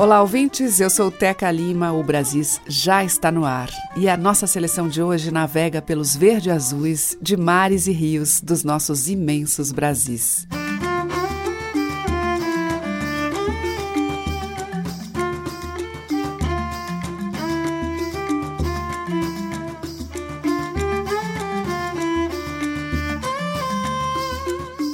Olá, ouvintes. Eu sou Teca Lima. O Brasis já está no ar. E a nossa seleção de hoje navega pelos verde-azuis de mares e rios dos nossos imensos Brasis.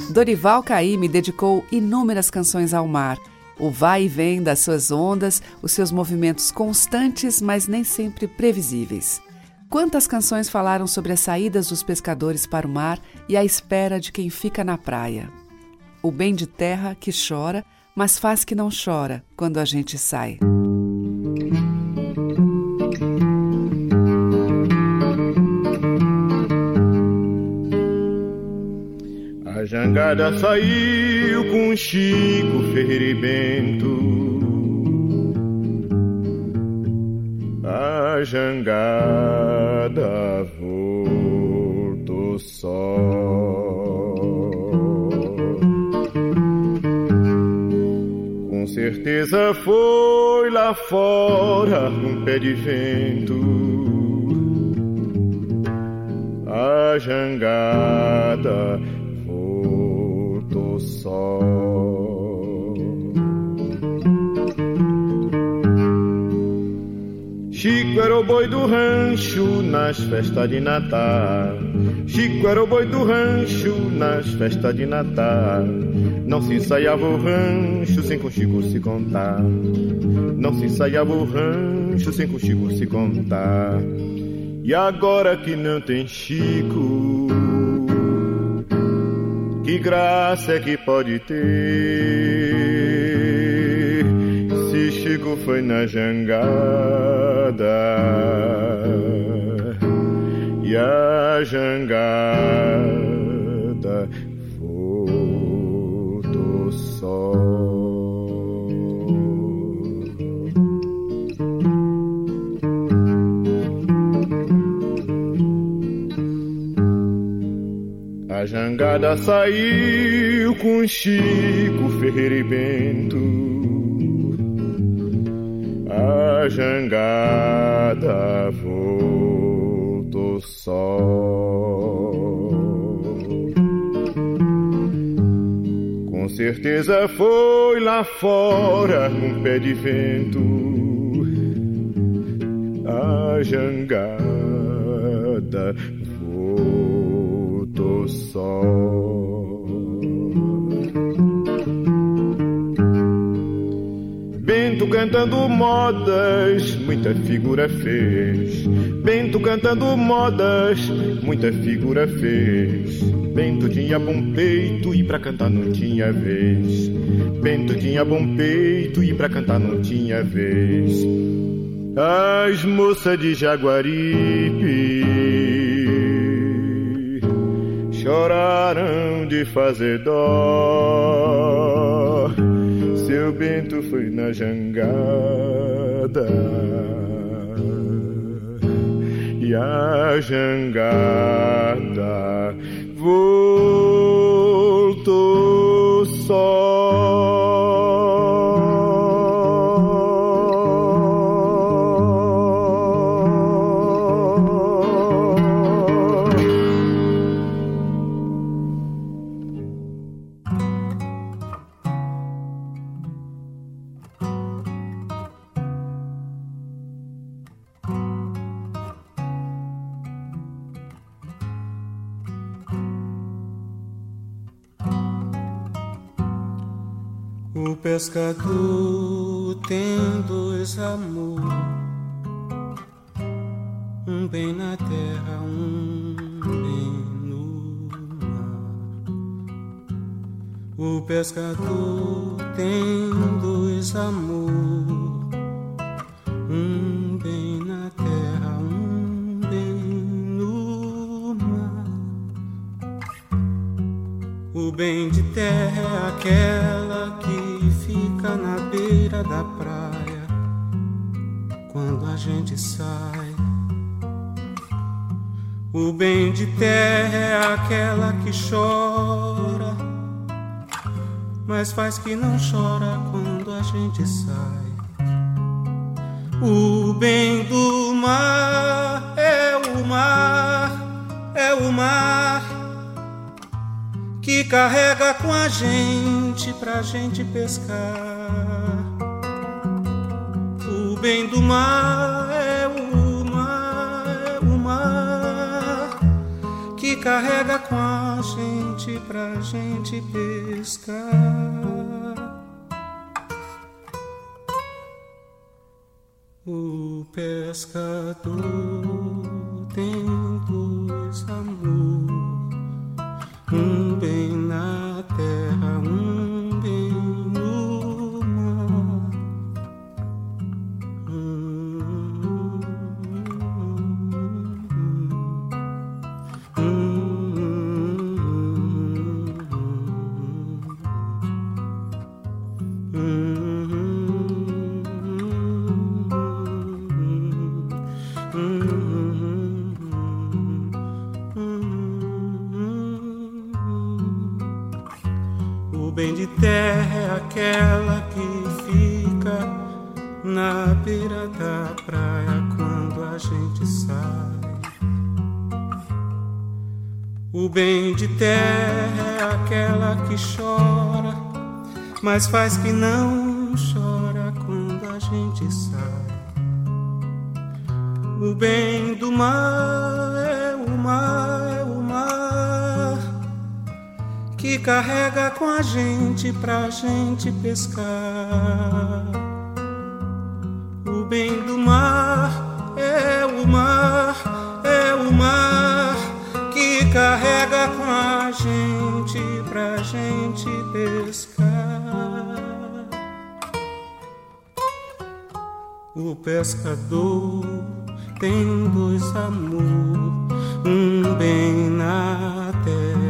Dorival Caymmi dedicou inúmeras canções ao mar o vai e vem das suas ondas, os seus movimentos constantes, mas nem sempre previsíveis. Quantas canções falaram sobre as saídas dos pescadores para o mar e a espera de quem fica na praia? O bem de terra que chora, mas faz que não chora quando a gente sai. A jangada saiu com Chico Ferreira e Bento. A jangada voltou só. Com certeza foi lá fora um pé de vento. A jangada sol. Chico era o boi do rancho nas festas de Natal. Chico era o boi do rancho nas festas de Natal. Não se ensaiava o rancho sem com Chico se contar. Não se ensaiava o rancho sem com Chico se contar. E agora que não tem Chico que graça é que pode ter? Se Chico foi na jangada e a jangada voltou só. Jangada saiu com Chico Ferreira e Bento. A jangada voltou só. Com certeza foi lá fora um pé de vento. A jangada voltou só. Bento cantando modas, muita figura fez. Bento cantando modas, muita figura fez. Bento tinha bom peito e pra cantar não tinha vez. Bento tinha bom peito e pra cantar não tinha vez. As moças de Jaguaripe choraram de fazer dó. Seu Bento foi na jangada e a jangada voltou só. pescador tem dois amor, um bem na terra, um bem no mar. O pescador tem dois amor, um bem na terra, um bem no mar. O bem de terra é aquela que na beira da praia quando a gente sai. O bem de terra é aquela que chora, mas faz que não chora quando a gente sai. O bem do mar é o mar, é o mar que carrega com a gente pra gente pescar. O bem do mar é o mar, é o mar que carrega com a gente pra gente pescar. O pescador tem dois amor, um bem aquela que fica na beira da praia quando a gente sai. O bem de terra é aquela que chora, mas faz que não chora quando a gente sai. O bem do mar é o mar, é o mar que carrega com a gente pra gente pescar. O bem do mar é o mar, é o mar que carrega com a gente pra gente pescar. O pescador tem dois amor, um bem na terra,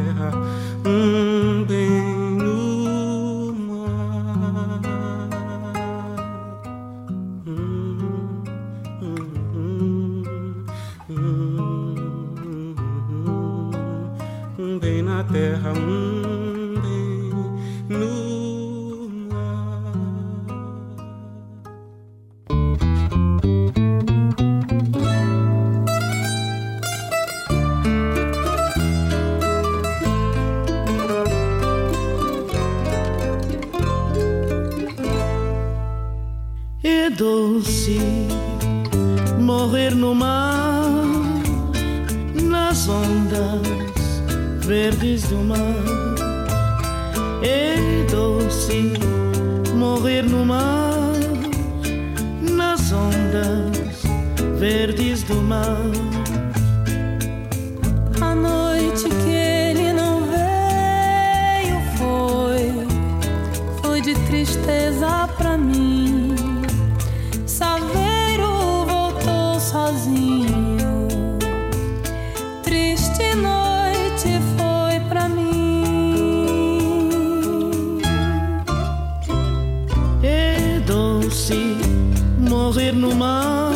morrer no mar,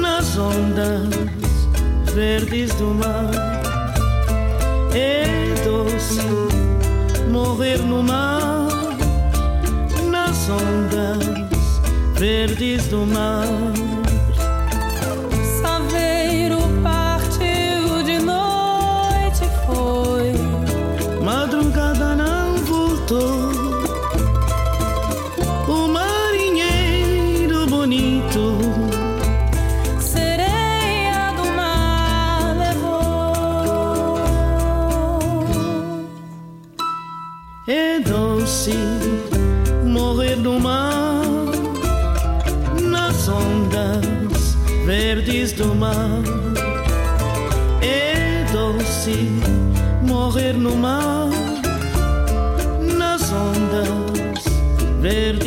nas ondas verdes do mar. É doce morrer no mar, nas ondas verdes do mar. Do mar. É doce morrer no mar, nas ondas verdes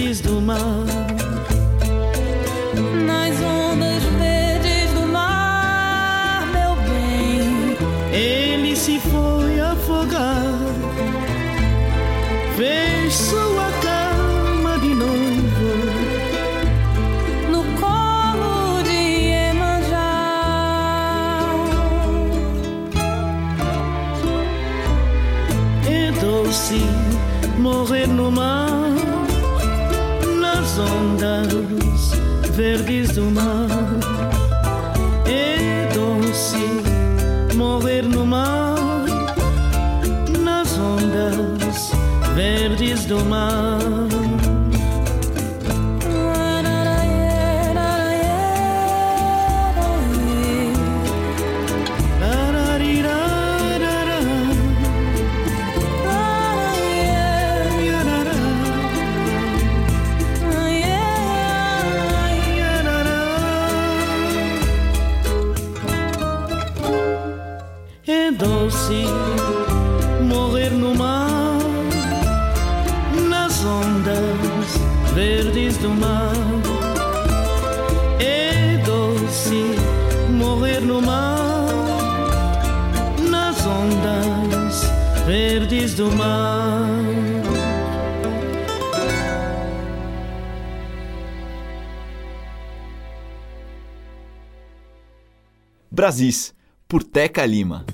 ondas verdes do. Mar. Brasis, por Teca Lima.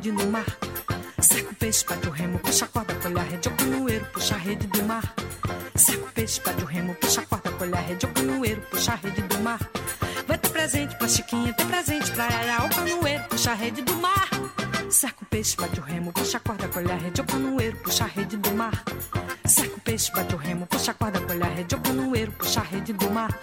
Rede no mar. O peixe, bate o remo, puxa a corda, colhe a rede. O canoeiro, puxa a rede do mar. Seca o peixe, bate o remo, puxa a corda, colhe a rede. O canoeiro, puxa a rede do mar. Vai ter presente pra Chiquinha, ter presente pra Yaya. O canoeiro, puxa a rede do mar. Seca o peixe, bate o remo, puxa a corda, colhe a rede. O canoeiro, puxa a rede do mar. Seca o peixe, bate o remo, puxa a corda, colhe a rede. O canoeiro, puxa a rede do mar.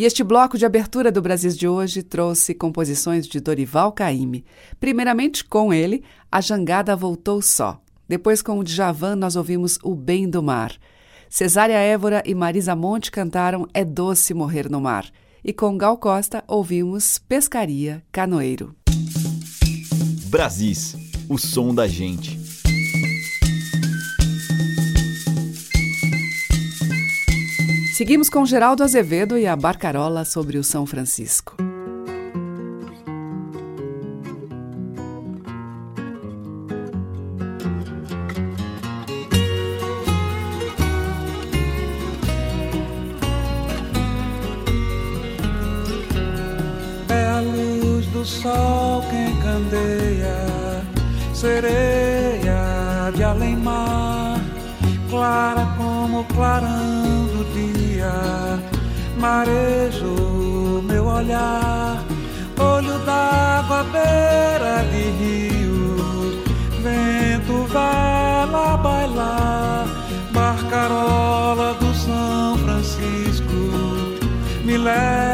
E este bloco de abertura do Brasil de hoje trouxe composições de Dorival Caymmi. Primeiramente com ele, A Jangada Voltou Só. Depois com o Djavan nós ouvimos O Bem do Mar. Cesária Évora e Marisa Monte cantaram É Doce Morrer no Mar. E com Gal Costa ouvimos Pescaria Canoeiro. Brasis, o som da gente. Seguimos com Geraldo Azevedo e a Barcarola sobre o São Francisco. É a luz do sol quem candeia, sereia de além-mar, clara como clarão marejo meu olhar, olho d'água beira de rio, vento lá bailar, barcarola do São Francisco, me leve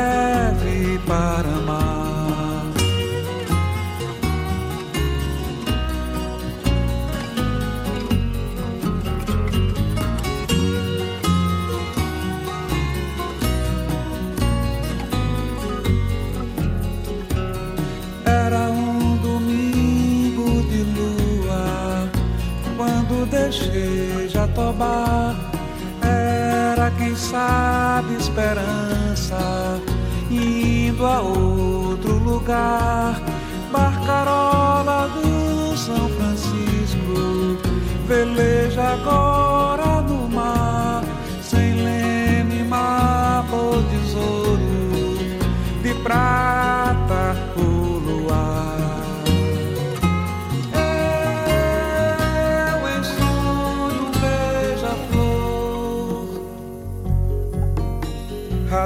deixei Jatobá. Era quem sabe esperança indo a outro lugar. Barcarola do São Francisco veleja agora no mar, sem leme, mapa ou tesouro de prata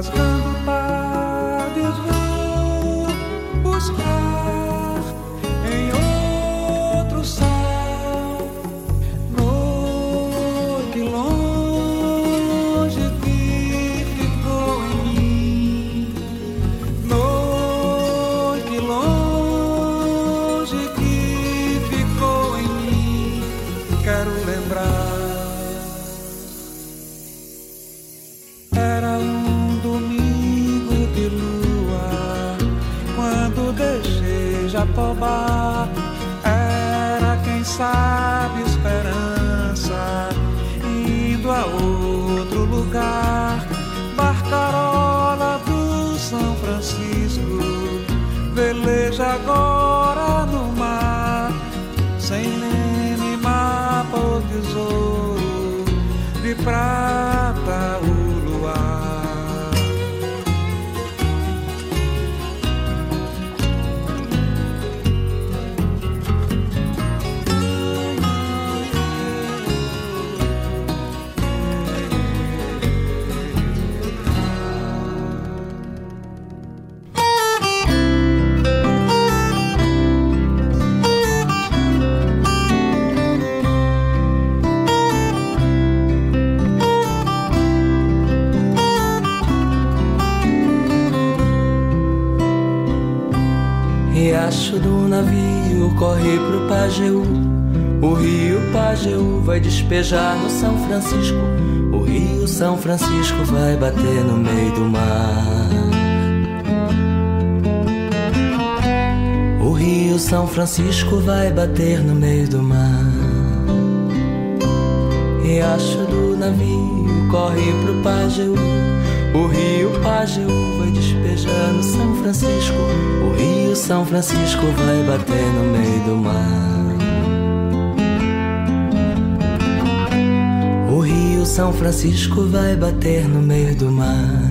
Glasgow. Corre pro Pajeú. O rio Pajeú vai despejar no São Francisco. O rio São Francisco vai bater no meio do mar. O rio São Francisco vai bater no meio do mar. Riacho do navio corre pro Pajeú. O rio Pajeú vai despejar no São Francisco. O rio São Francisco vai bater no meio do mar. O rio São Francisco vai bater no meio do mar.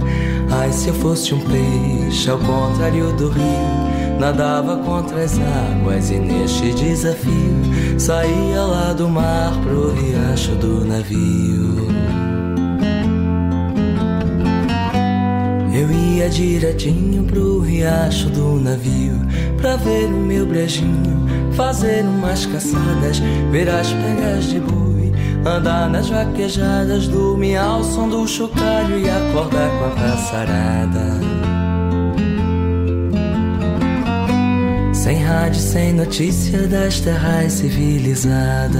Ai, se eu fosse um peixe ao contrário do rio, nadava contra as águas e neste desafio saía lá do mar pro riacho do navio. Ia direitinho pro riacho do navio Pra ver o meu brejinho, fazer umas caçadas Ver as pegas de boi, andar nas vaquejadas Dormir ao som do chocalho e acordar com a passarada. Sem rádio, sem notícia das terras civilizadas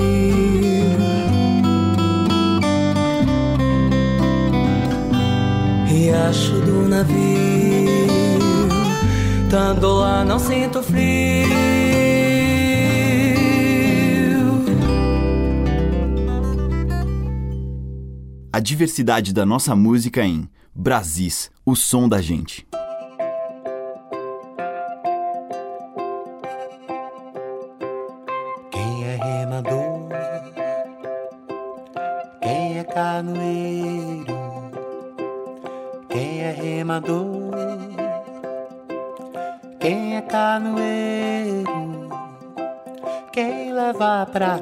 riacho do navio. Tando lá não sinto frio. A diversidade da nossa música em Brasis, o som da gente.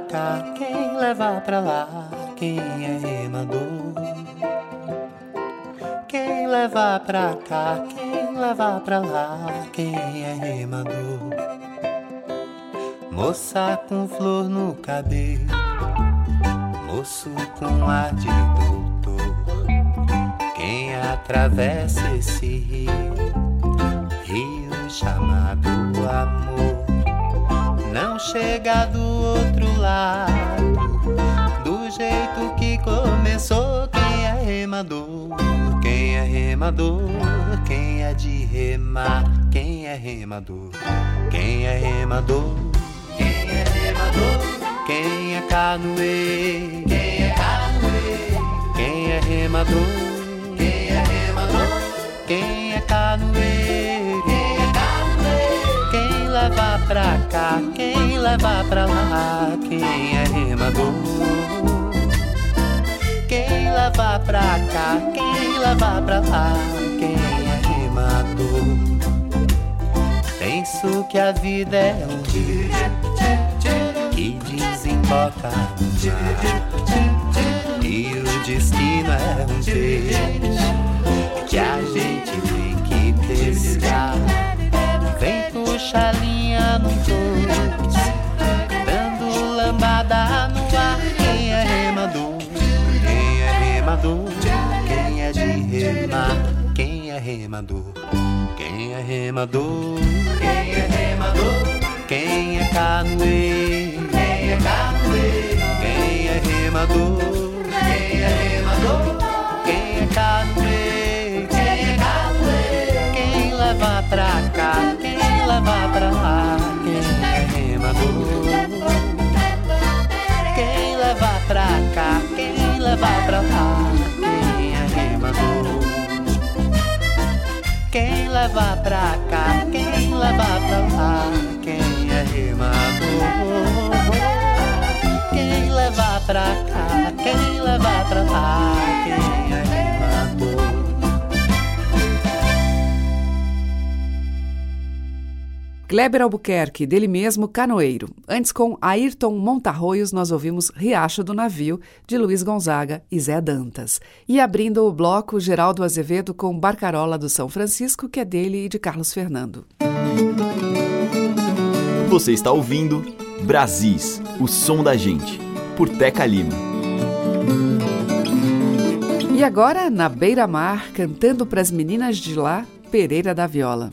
Cá? Quem leva pra lá? Quem é remador? Quem leva pra cá? Quem leva pra lá? Quem é remador? Moça com flor no cabelo, moço com ar de doutor. Quem atravessa esse rio, rio chamado amor, não chega do outro do jeito que começou. Quem é remador? Quem é remador? Quem é de remar? Quem é remador? Quem é remador? Quem é remador? Quem é canoeiro? Quem é canoeiro? Quem é remador? Quem é remador? Quem é canoeiro? Quem é canoeiro? Quem leva pra cá? Quem leva pra lá? Quem é remador? Quem leva pra cá? Quem leva pra lá? Quem é remador? Penso que a vida é um rio que desemboca no mar. E o destino é um peixe que a gente tem que pescar. Vem puxa linha no dois, dando lambada no ar. Quem é remador? Quem é remador? Quem é de remar? Quem é remador? Quem é remador? Quem é remador? Quem é canoeiro? Quem é canoeiro? Quem é remador? Quem é remador? Quem é canoeiro? Quem é canoeiro? Quem leva pra cá? Quem leva pra lá? Pra lá? Quem é remador? Quem leva pra cá? Quem leva pra lá? Quem é remador? Quem leva pra cá? Quem leva pra lá? Quem Kleber Albuquerque, dele mesmo Canoeiro. Antes, com Ayrton Montarroios, nós ouvimos Riacho do Navio, de Luiz Gonzaga e Zé Dantas. E abrindo o bloco, Geraldo Azevedo com Barcarola do São Francisco, que é dele e de Carlos Fernando. Você está ouvindo Brasis, o som da gente, por Teca Lima. E agora, na beira-mar, cantando para as meninas de lá, Pereira da Viola.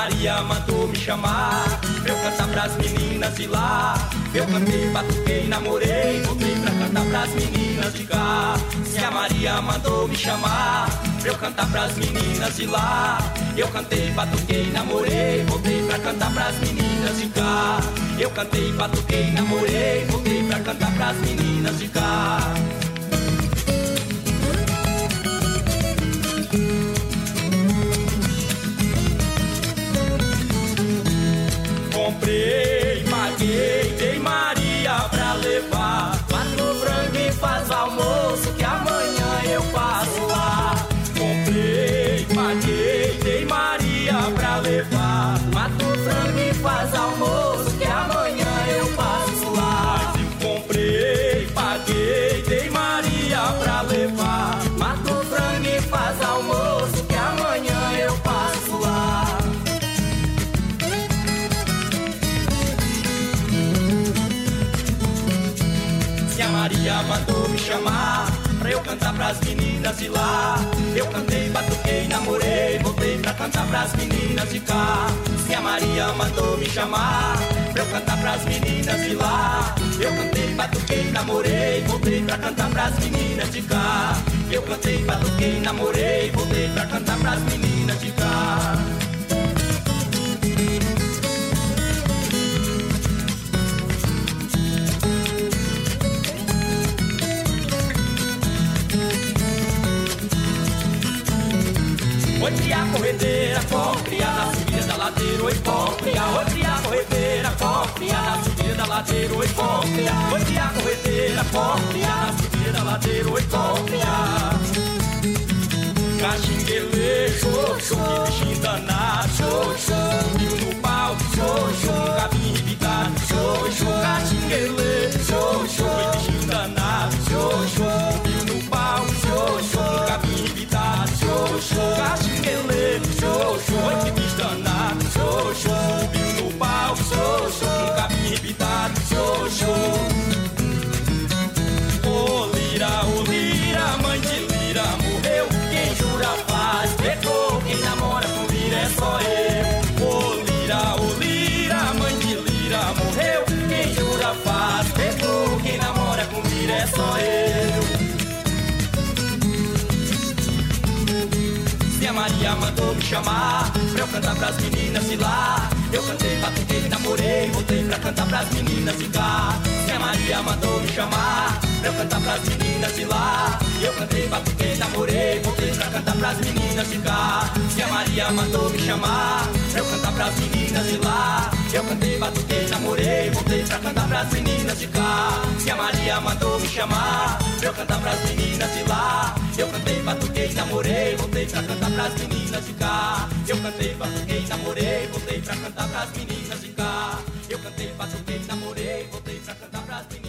Maria mandou me chamar pra eu cantar pras meninas de lá. Eu cantei, batuquei, namorei, voltei pra cantar pras meninas de cá. Se a Maria mandou me chamar pra eu cantar pras meninas de lá. Eu cantei, batuquei, namorei, voltei pra cantar pras meninas de cá. Eu cantei, batuquei, namorei, voltei pra cantar pras meninas de cá. Yeah. De lá. Eu cantei, batuquei, namorei, voltei pra cantar pras meninas de cá. Se a Maria mandou me chamar pra eu cantar pras meninas de lá. Eu cantei, batuquei, namorei, voltei pra cantar pras meninas de cá. Eu cantei, batuquei, namorei, voltei pra cantar pras meninas de cá. Oi, cria corredeira, cria na subida da ladeira, oi, cria. Oi, cria corredeira, cria na subida da ladeira, oi, cria. Oi, cria corredeira, cria na subida da ladeira, oi, cria. Caxinguele, show, que bichinho danado, show, subiu no pau, show, no cabinho irritado, show, caxinguele, show, pra eu cantar pras meninas de lá. Eu cantei, batuquei, namorei, voltei pra cantar pras meninas de cá. Se a Maria mandou me chamar eu cantar pras meninas de lá. Eu cantei, batuquei, namorei, voltei pra cantar pras meninas de cá. Se a Maria mandou me chamar eu cantar pras meninas de lá. Eu cantei, batuquei, namorei, voltei pra cantar pras meninas de cá. Se a Maria mandou me chamar eu cantar pras meninas de lá. Eu cantei, batuquei, namorei, voltei pra cantar pras meninas de cá. Eu cantei, batuquei, namorei, voltei pra cantar pras meninas de cá. Eu cantei, batuquei, namorei, voltei pra cantar pras meninas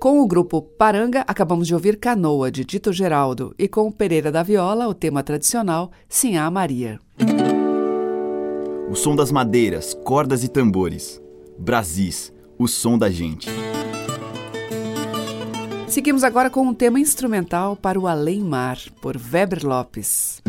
Com o grupo Paranga, acabamos de ouvir Canoa, de Dito Geraldo, e com o Pereira da Viola, o tema tradicional Sinhá Maria. O som das madeiras, cordas e tambores. Brasis, o som da gente. Seguimos agora com um tema instrumental para o Além Mar, por Weber Lopes.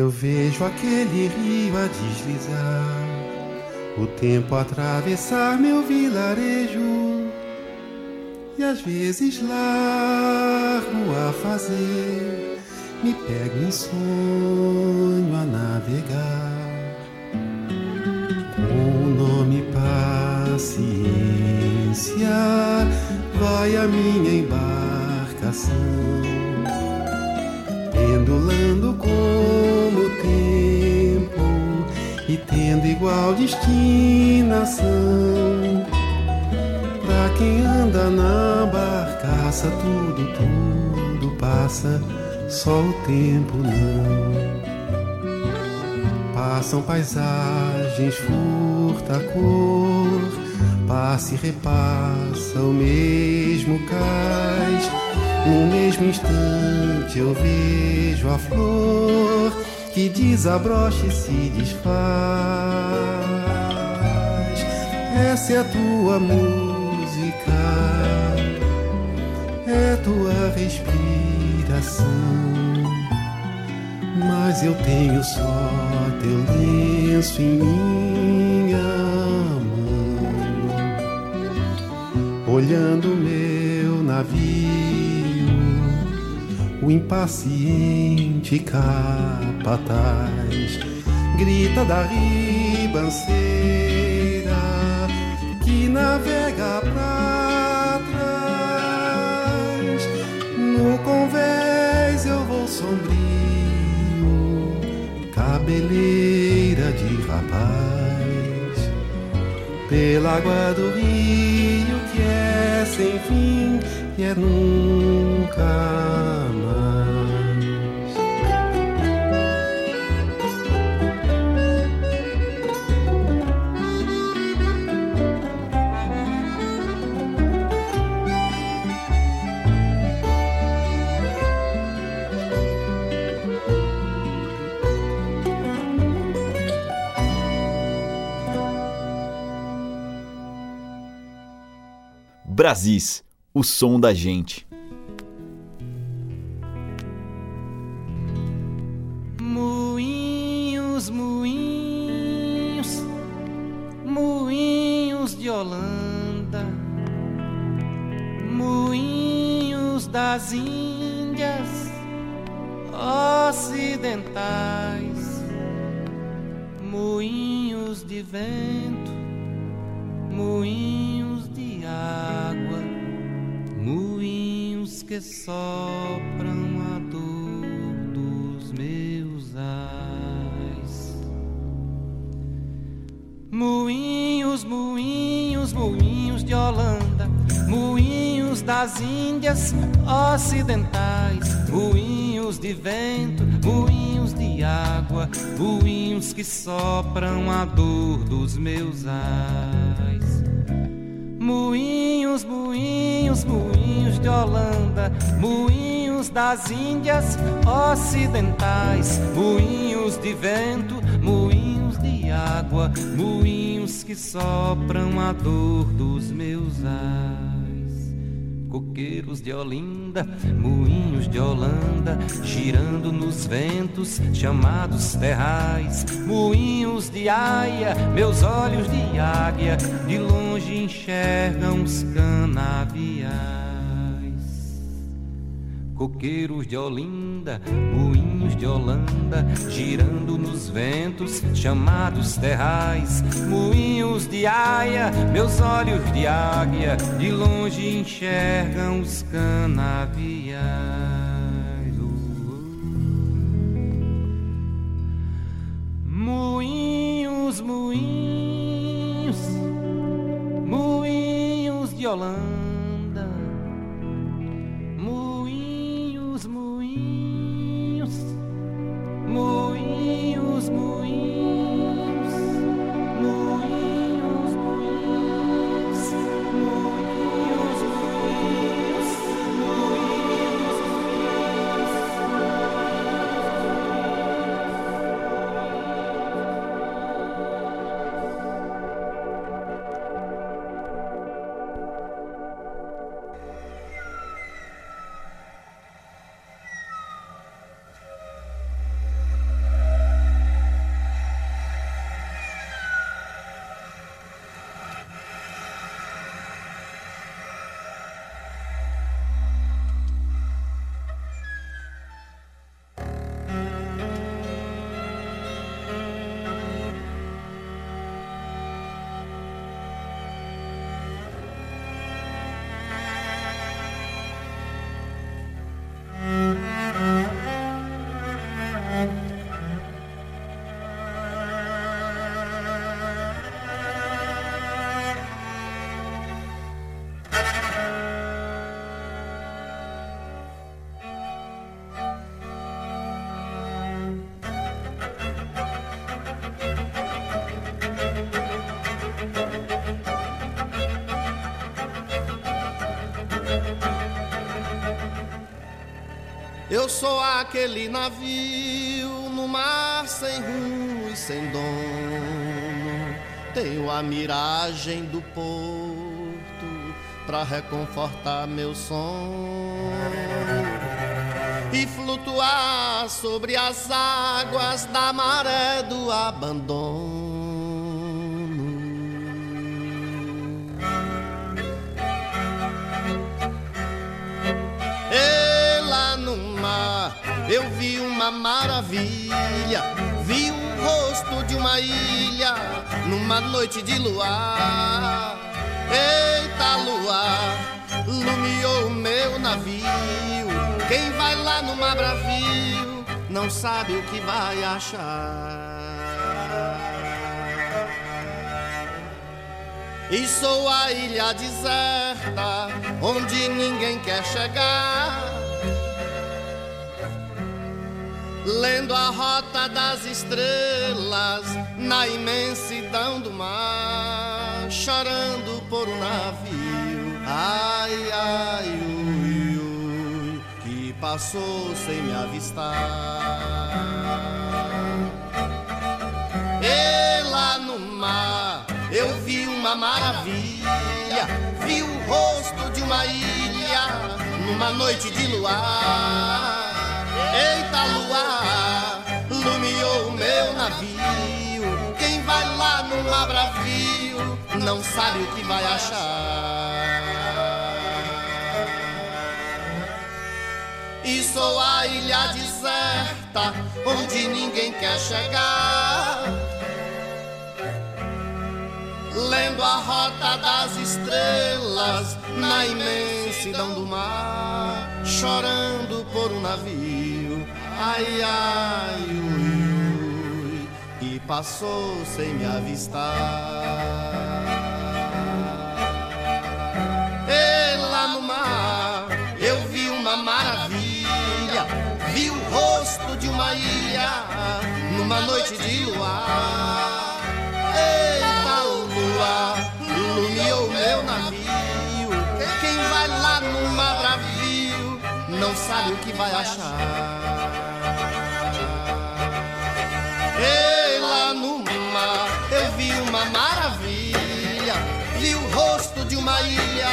Eu vejo aquele rio a deslizar, o tempo atravessar meu vilarejo. E às vezes largo a fazer, me pego em sonho a navegar. Com o nome paciência, vai a minha embarcação, pendulando como o tempo e tendo igual destinação. Pra quem anda na barcaça, tudo, tudo passa, só o tempo não. Passam paisagens, furta a cor, passa e repassa o mesmo cais. No mesmo instante eu vejo a flor que desabrocha e se desfaz. Essa é a tua música, é tua respiração. Mas eu tenho só teu lenço em minha mão, olhando meu impaciente capataz grita da ribanceira que navega pra trás. No convés eu vou sombrio, cabeleira de rapaz, pela água do rio que é sem fim é nunca mais. Brasis, o som da gente. Ocidentais, moinhos de vento, moinhos de água, moinhos que sopram a dor dos meus ais. Moinhos, moinhos, moinhos de Holanda, moinhos das Índias ocidentais, moinhos de vento, moinhos de água, moinhos que sopram a dor dos meus ais. Coqueiros de Olinda, moinhos de Holanda, girando nos ventos chamados terrais, moinhos de aia, meus olhos de águia, de longe enxergam os canaviais. Coqueiros de Olinda, moinhos de Holanda, girando nos ventos chamados terrais, moinhos de aia, meus olhos de águia, de longe enxergam os canaviais. Moinhos, moinhos, moinhos de Holanda. Eu sou aquele navio no mar sem rumo e sem dono. Tenho a miragem do porto pra reconfortar meu som e flutuar sobre as águas da maré do abandono. Eu vi uma maravilha, vi o rosto de uma ilha numa noite de luar. Eita luar, lumiou o meu navio. Quem vai lá no mar bravio não sabe o que vai achar. E sou a ilha deserta onde ninguém quer chegar. Lendo a rota das estrelas na imensidão do mar, chorando por um navio. Ai, ai, ui, ui, que passou sem me avistar. E lá no mar eu vi uma maravilha, vi o rosto de uma ilha numa noite de luar. Luar, lumiou meu navio. Quem vai lá no mar bravio não sabe o que vai achar. E sou a ilha deserta onde ninguém quer chegar lendo a rota das estrelas na imensidão do mar, chorando por um navio. Ai, ai, ui, ui, e passou sem me avistar. E lá no mar eu vi uma maravilha, vi o rosto de uma ilha numa noite de luar. Eita lua, ilumiou meu navio. Quem vai lá no bravio não sabe o que vai achar. E lá no mar eu vi uma maravilha, vi o rosto de uma ilha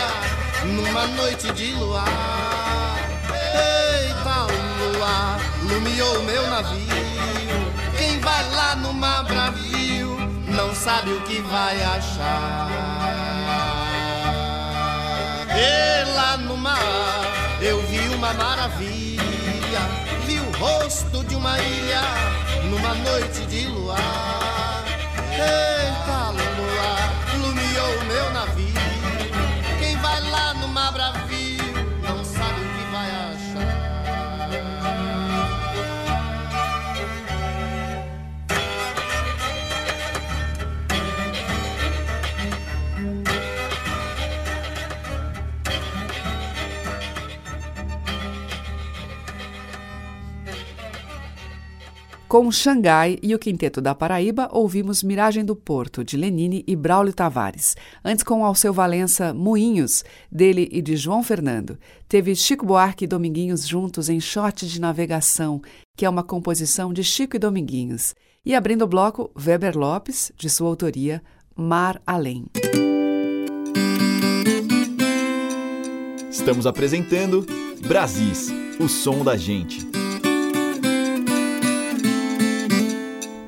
numa noite de luar. Eita lua, ilumiou meu navio. Quem vai lá no mar bravio não sabe o que vai achar. E lá no mar eu vi uma maravilha, vi o rosto de uma ilha numa noite de luar. Eita Com Xangai e o Quinteto da Paraíba, ouvimos Miragem do Porto, de Lenine e Braulio Tavares. Antes, com Alceu Valença, Moinhos, dele e de João Fernando. Teve Chico Buarque e Dominguinhos juntos em Shot de Navegação, que é uma composição de Chico e Dominguinhos. E abrindo o bloco, Weber Lopes, de sua autoria, Mar Além. Estamos apresentando Brasis, o som da gente.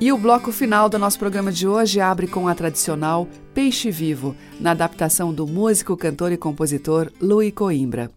E o bloco final do nosso programa de hoje abre com a tradicional Peixe Vivo, na adaptação do músico, cantor e compositor Louis Coimbra.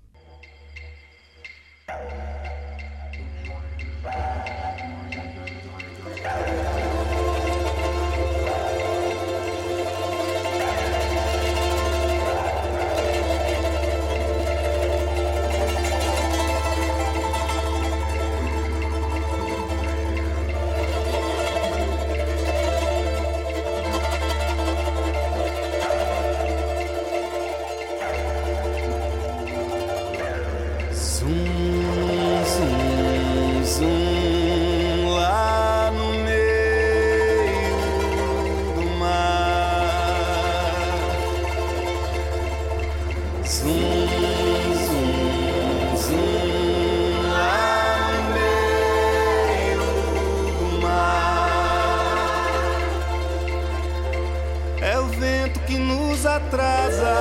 vento que nos atrasa,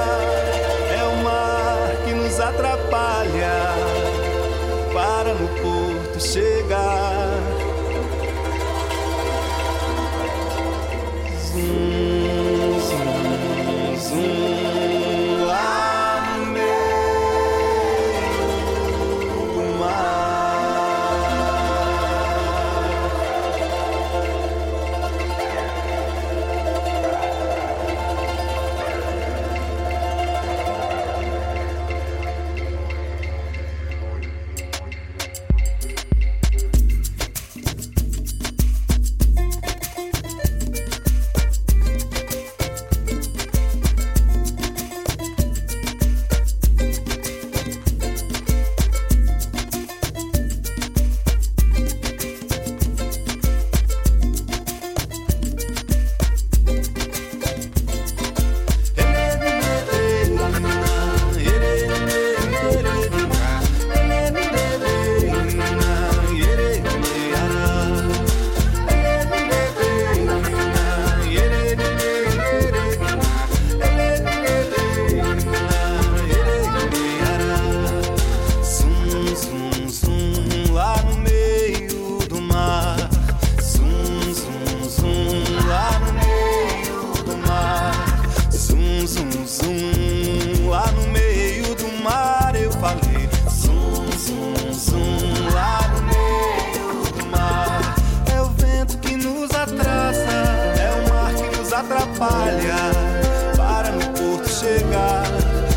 é o mar que nos atrapalha para no porto chegar. Atrapalha. Para no porto chegar.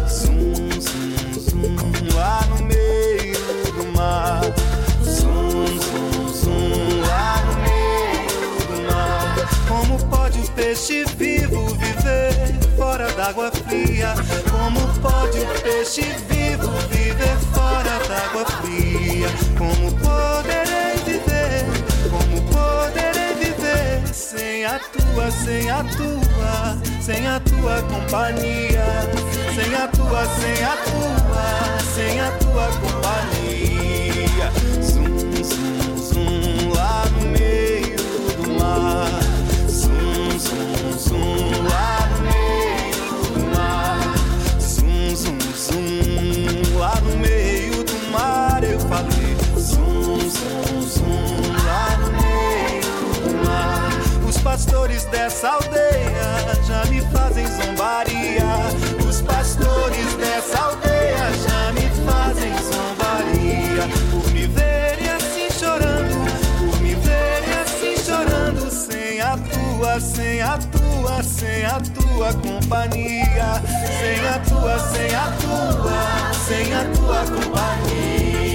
Zum, zum, zum, lá no meio do mar. Zum, zum, zum, lá no meio do mar. Como pode o peixe vivo viver fora d'água fria? Como pode o peixe vivo viver fora d'água fria? Como poderei tua, sem a tua, sem a tua companhia? Sem a tua, sem a tua, sem a tua companhia. Zum, zum, zum, lá no meio do mar. Zum, zum, zum, lá no pastores dessa aldeia já me fazem zombaria. Os pastores dessa aldeia já me fazem zombaria. Por me verem assim chorando, por me verem assim chorando, sem a tua, sem a tua, sem a tua companhia. Sem a tua, sem a tua, sem a tua companhia.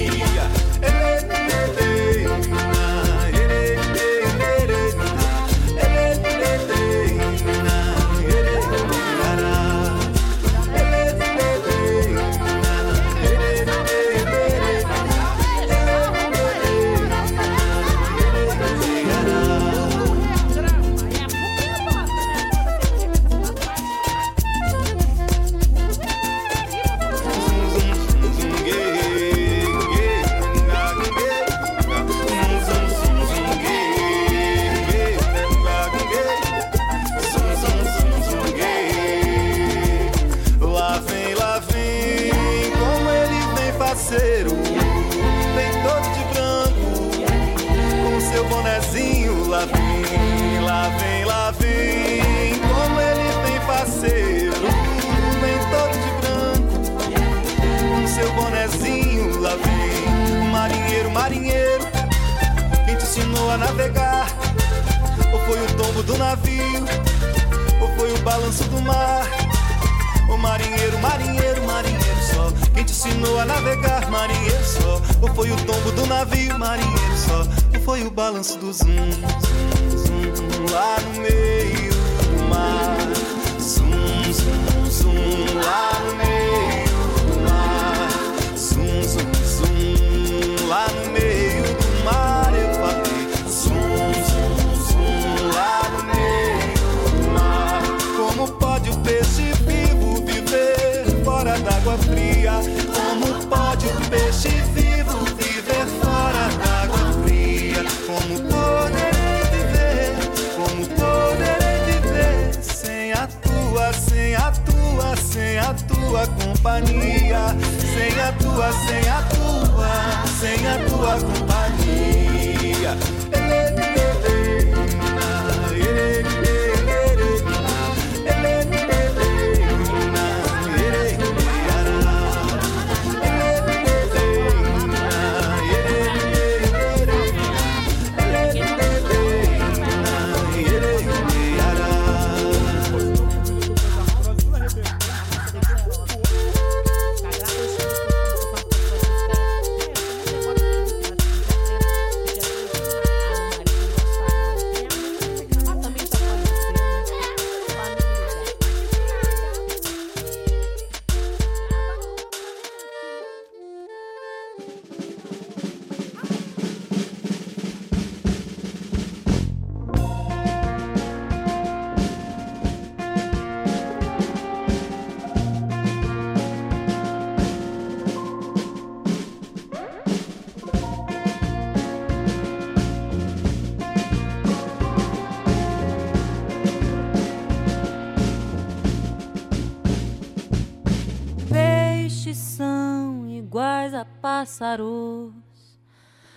pássaros.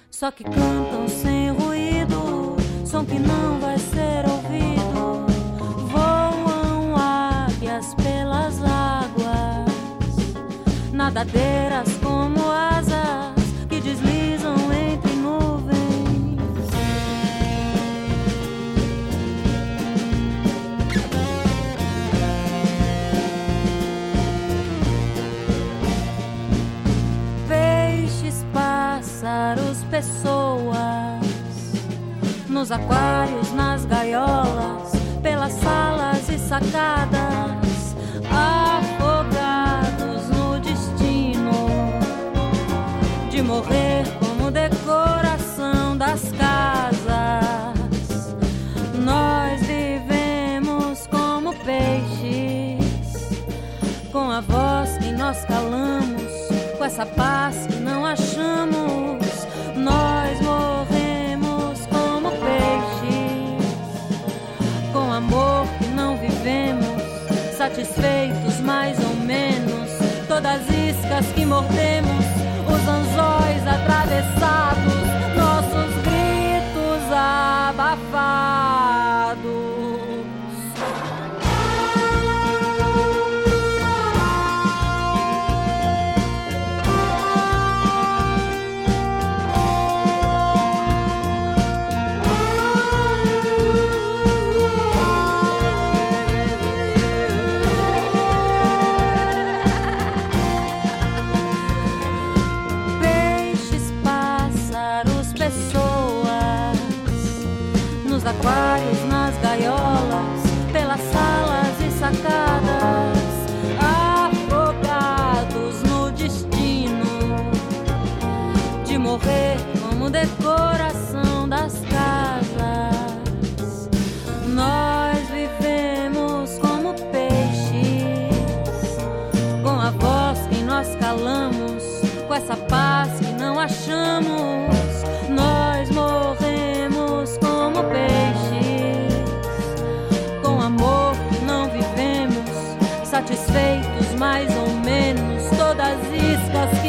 Só que casque mortem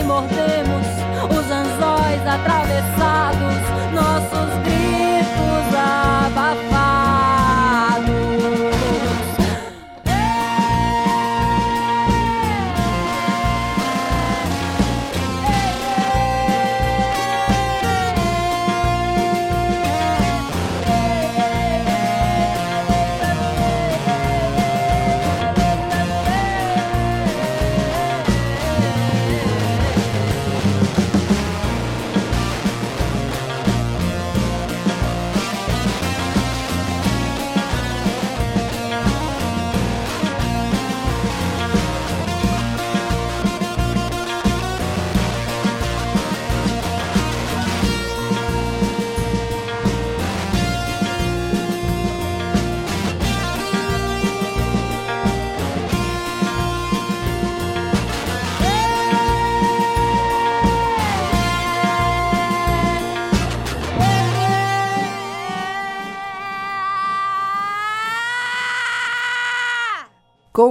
mordemos, os anzóis atravessados, nossos gritos.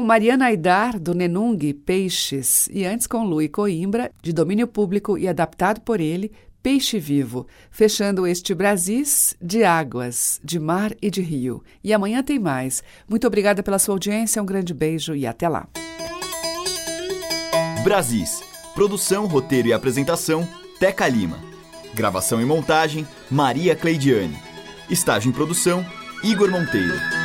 Mariana Aidar, do Nenung Peixes, e antes com Lui Coimbra, de domínio público e adaptado por ele, Peixe Vivo, fechando este Brasis de águas, de mar e de rio. E amanhã tem mais. Muito obrigada pela sua audiência, um grande beijo e até lá. Brasis. Produção, roteiro e apresentação, Teca Lima. Gravação e montagem, Maria Cleidiane. Estágio em produção, Igor Monteiro.